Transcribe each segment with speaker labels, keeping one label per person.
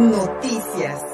Speaker 1: Noticias.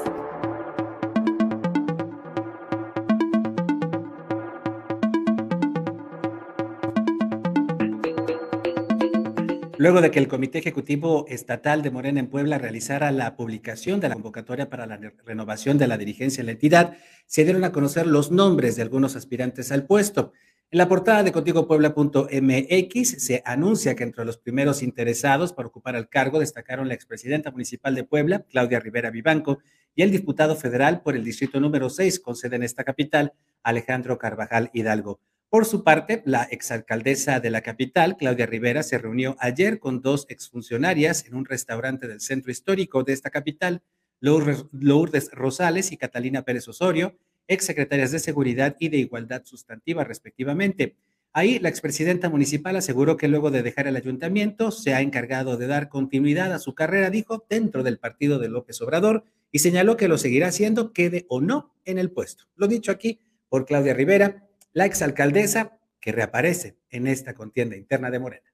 Speaker 2: Luego de que el Comité Ejecutivo Estatal de Morena en Puebla realizara la publicación de la convocatoria para la renovación de la dirigencia en la entidad, se dieron a conocer los nombres de algunos aspirantes al puesto. En la portada de contigopuebla.mx se anuncia que entre los primeros interesados para ocupar el cargo destacaron la expresidenta municipal de Puebla, Claudia Rivera Vivanco, y el diputado federal por el distrito número 6 con sede en esta capital, Alejandro Carvajal Hidalgo. Por su parte, la exalcaldesa de la capital, Claudia Rivera, se reunió ayer con dos exfuncionarias en un restaurante del centro histórico de esta capital, Lourdes Rosales y Catalina Pérez Osorio, exsecretarias de Seguridad y de Igualdad Sustantiva, respectivamente. Ahí, la expresidenta municipal aseguró que luego de dejar el ayuntamiento se ha encargado de dar continuidad a su carrera, dijo, dentro del partido de López Obrador y señaló que lo seguirá haciendo, quede o no en el puesto. Lo dicho aquí por Claudia Rivera, la exalcaldesa que reaparece en esta contienda interna de Morena.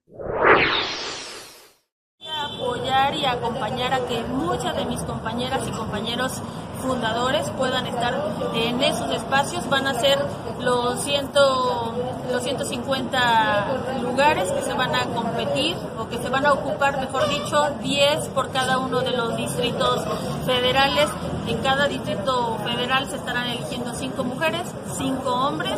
Speaker 3: Apoyar y acompañar a que muchas de mis compañeras y compañeros fundadores puedan estar en esos espacios. Van a ser los, ciento, los 150 lugares que se van a competir o que se van a ocupar, mejor dicho, 10 por cada uno de los distritos federales en cada distrito federal se estarán eligiendo cinco mujeres, cinco hombres.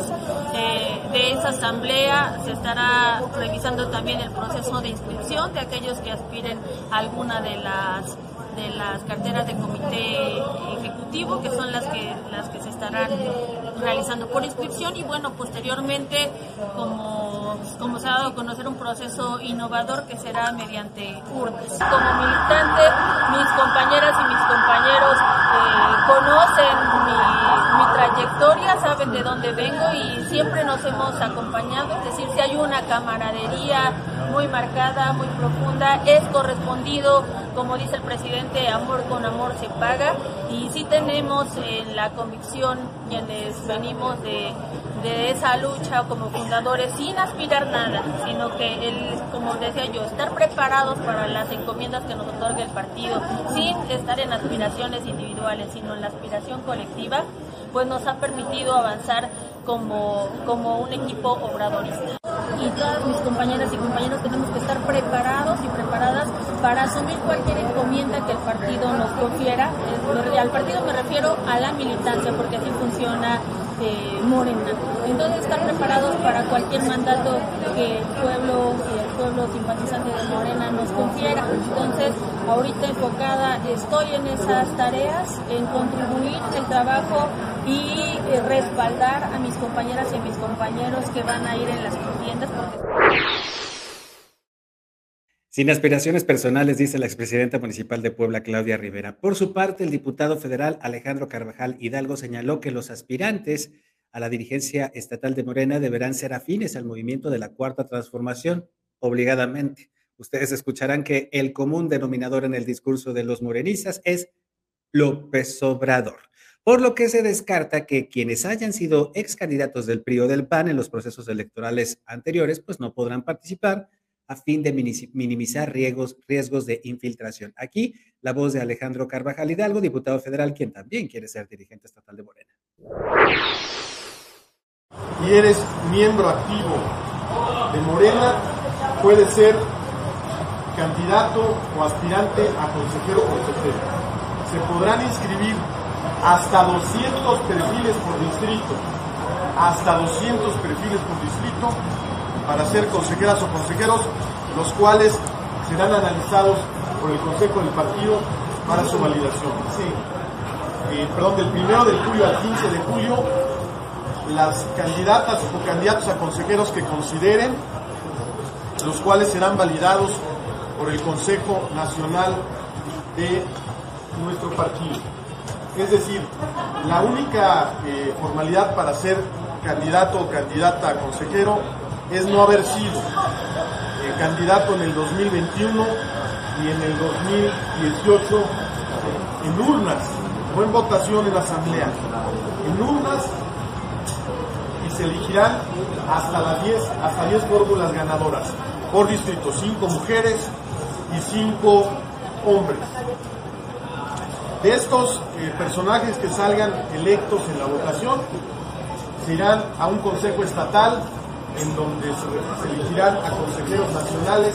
Speaker 3: Eh, de esa asamblea se estará revisando también el proceso de inscripción de aquellos que aspiren a alguna de las de las carteras de comité ejecutivo, que son las que las que se estarán realizando por inscripción y bueno, posteriormente como, como se ha dado a conocer un proceso innovador que será mediante urnas. Como militante, mis compañeras y mis compañeros conocen mi, trayectoria, saben de dónde vengo y siempre nos hemos acompañado. Es decir, si hay una camaradería muy marcada, muy profunda, es correspondido, como dice el presidente, amor con amor se paga. Y sí tenemos la convicción, quienes venimos de, de esa lucha como fundadores, sin aspirar nada, sino que, el, como decía yo, estar preparados para las encomiendas que nos otorga el partido, sin estar en aspiraciones individuales, sino en la aspiración colectiva, pues nos ha permitido avanzar como, como un equipo obradorista. Y todas mis compañeras y compañeros tenemos que estar preparados y preparadas para asumir cualquier encomienda que el partido nos confiera. Al partido me refiero a la militancia, porque así funciona eh, Morena. Entonces estar preparados para cualquier mandato que el pueblo, el pueblo simpatizante de Morena nos confiera. Entonces, ahorita enfocada estoy en esas tareas, en contribuir el trabajo y eh, respaldar a mis compañeras y mis compañeros que van a ir en las contiendas.
Speaker 2: Sin aspiraciones personales, dice la expresidenta municipal de Puebla, Claudia Rivera. Por su parte, el diputado federal Alejandro Carvajal Hidalgo señaló que los aspirantes a la dirigencia estatal de Morena deberán ser afines al movimiento de la cuarta transformación, obligadamente. Ustedes escucharán que el común denominador en el discurso de los morenistas es López Obrador, por lo que se descarta que quienes hayan sido ex candidatos del PRI o del PAN en los procesos electorales anteriores, pues no podrán participar a fin de minimizar riesgos, riesgos de infiltración. Aquí la voz de Alejandro Carvajal Hidalgo, diputado federal, quien también quiere ser dirigente estatal de Morena.
Speaker 4: Y eres miembro activo de Morena, puedes ser candidato o aspirante a consejero o consejero. Se podrán inscribir hasta 200 perfiles por distrito, hasta 200 perfiles por distrito para ser consejeras o consejeros, los cuales serán analizados por el Consejo del Partido para su validación. Sí. Eh, perdón, del 1 de julio al 15 de julio, las candidatas o candidatos a consejeros que consideren, los cuales serán validados por el Consejo Nacional de nuestro partido. Es decir, la única eh, formalidad para ser candidato o candidata a consejero es no haber sido eh, candidato en el 2021 y en el 2018 en urnas, o en votación en la asamblea. En urnas y se elegirán hasta las 10, hasta 10 fórmulas ganadoras por distrito, 5 mujeres y 5 hombres. De estos eh, personajes que salgan electos en la votación, se irán a un consejo estatal en donde se, elegirán a consejeros nacionales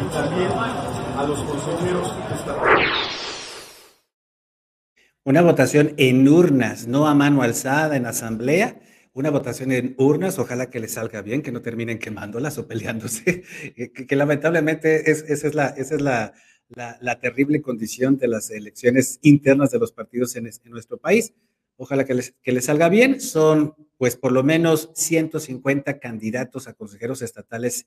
Speaker 4: y también a los consejeros estatales.
Speaker 2: Una votación en urnas, no a mano alzada en asamblea, una votación en urnas, ojalá que les salga bien, que no terminen quemándolas o peleándose, que, lamentablemente esa es, la, esa es la, la, terrible condición de las elecciones internas de los partidos en, nuestro país. Ojalá que les, que les salga bien. Son, pues, por lo menos 150 candidatos a consejeros estatales,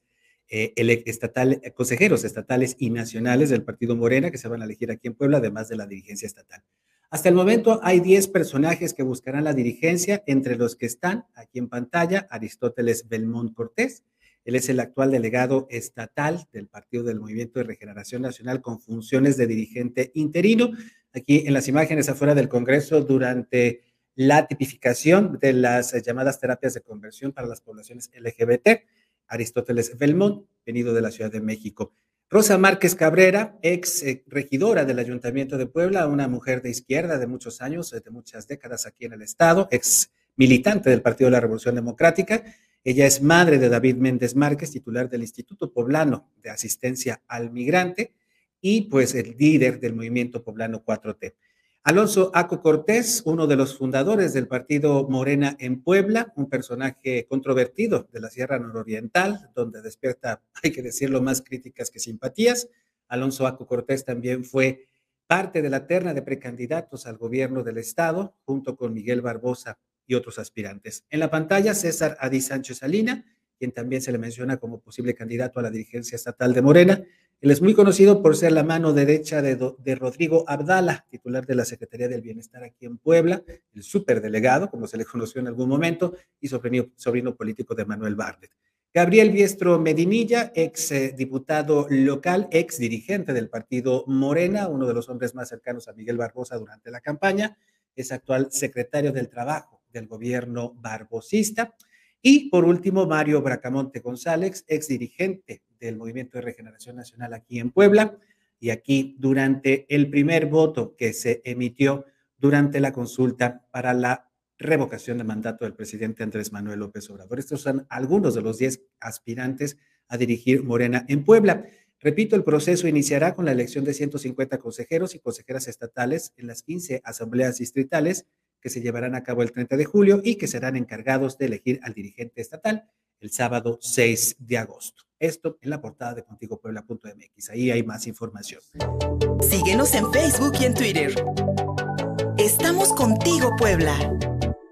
Speaker 2: eh, estatal, consejeros estatales y nacionales del Partido Morena que se van a elegir aquí en Puebla, además de la dirigencia estatal. Hasta el momento hay 10 personajes que buscarán la dirigencia, entre los que están aquí en pantalla Aristóteles Belmont Cortés, él es el actual delegado estatal del Partido del Movimiento de Regeneración Nacional con funciones de dirigente interino. Aquí en las imágenes afuera del Congreso durante la tipificación de las llamadas terapias de conversión para las poblaciones LGBT. Aristóteles Belmont, venido de la Ciudad de México. Rosa Márquez Cabrera, ex eh, regidora del Ayuntamiento de Puebla, una mujer de izquierda de muchos años, de muchas décadas aquí en el Estado, ex militante del Partido de la Revolución Democrática ella es madre de David Méndez Márquez, titular del Instituto Poblano de Asistencia al Migrante y pues el líder del movimiento poblano 4T. Alonso Aco Cortés, uno de los fundadores del partido Morena en Puebla, un personaje controvertido de la Sierra Nororiental, donde despierta, hay que decirlo, más críticas que simpatías. Alonso Aco Cortés también fue parte de la terna de precandidatos al gobierno del estado, junto con Miguel Barbosa y otros aspirantes. En la pantalla, César Adi Sánchez Salina, quien también se le menciona como posible candidato a la dirigencia estatal de Morena. Él es muy conocido por ser la mano derecha de, de Rodrigo Abdala, titular de la Secretaría del Bienestar aquí en Puebla, el superdelegado, como se le conoció en algún momento, y sobrino, sobrino político de Manuel Bardet. Gabriel Biestro Medinilla, ex eh, diputado local, ex dirigente del partido Morena, uno de los hombres más cercanos a Miguel Barbosa durante la campaña, es actual secretario del Trabajo del gobierno barbosista. Y por último, Mario Bracamonte González, ex dirigente del Movimiento de Regeneración Nacional aquí en Puebla. Y aquí, durante el primer voto que se emitió durante la consulta para la revocación de mandato del presidente Andrés Manuel López Obrador. Estos son algunos de los 10 aspirantes a dirigir Morena en Puebla. Repito, el proceso iniciará con la elección de 150 consejeros y consejeras estatales en las 15 asambleas distritales que se llevarán a cabo el 30 de julio y que serán encargados de elegir al dirigente estatal el sábado 6 de agosto. Esto en la portada de contigopuebla.mx. Ahí hay más información.
Speaker 1: Síguenos en Facebook y en Twitter. Estamos contigo, Puebla.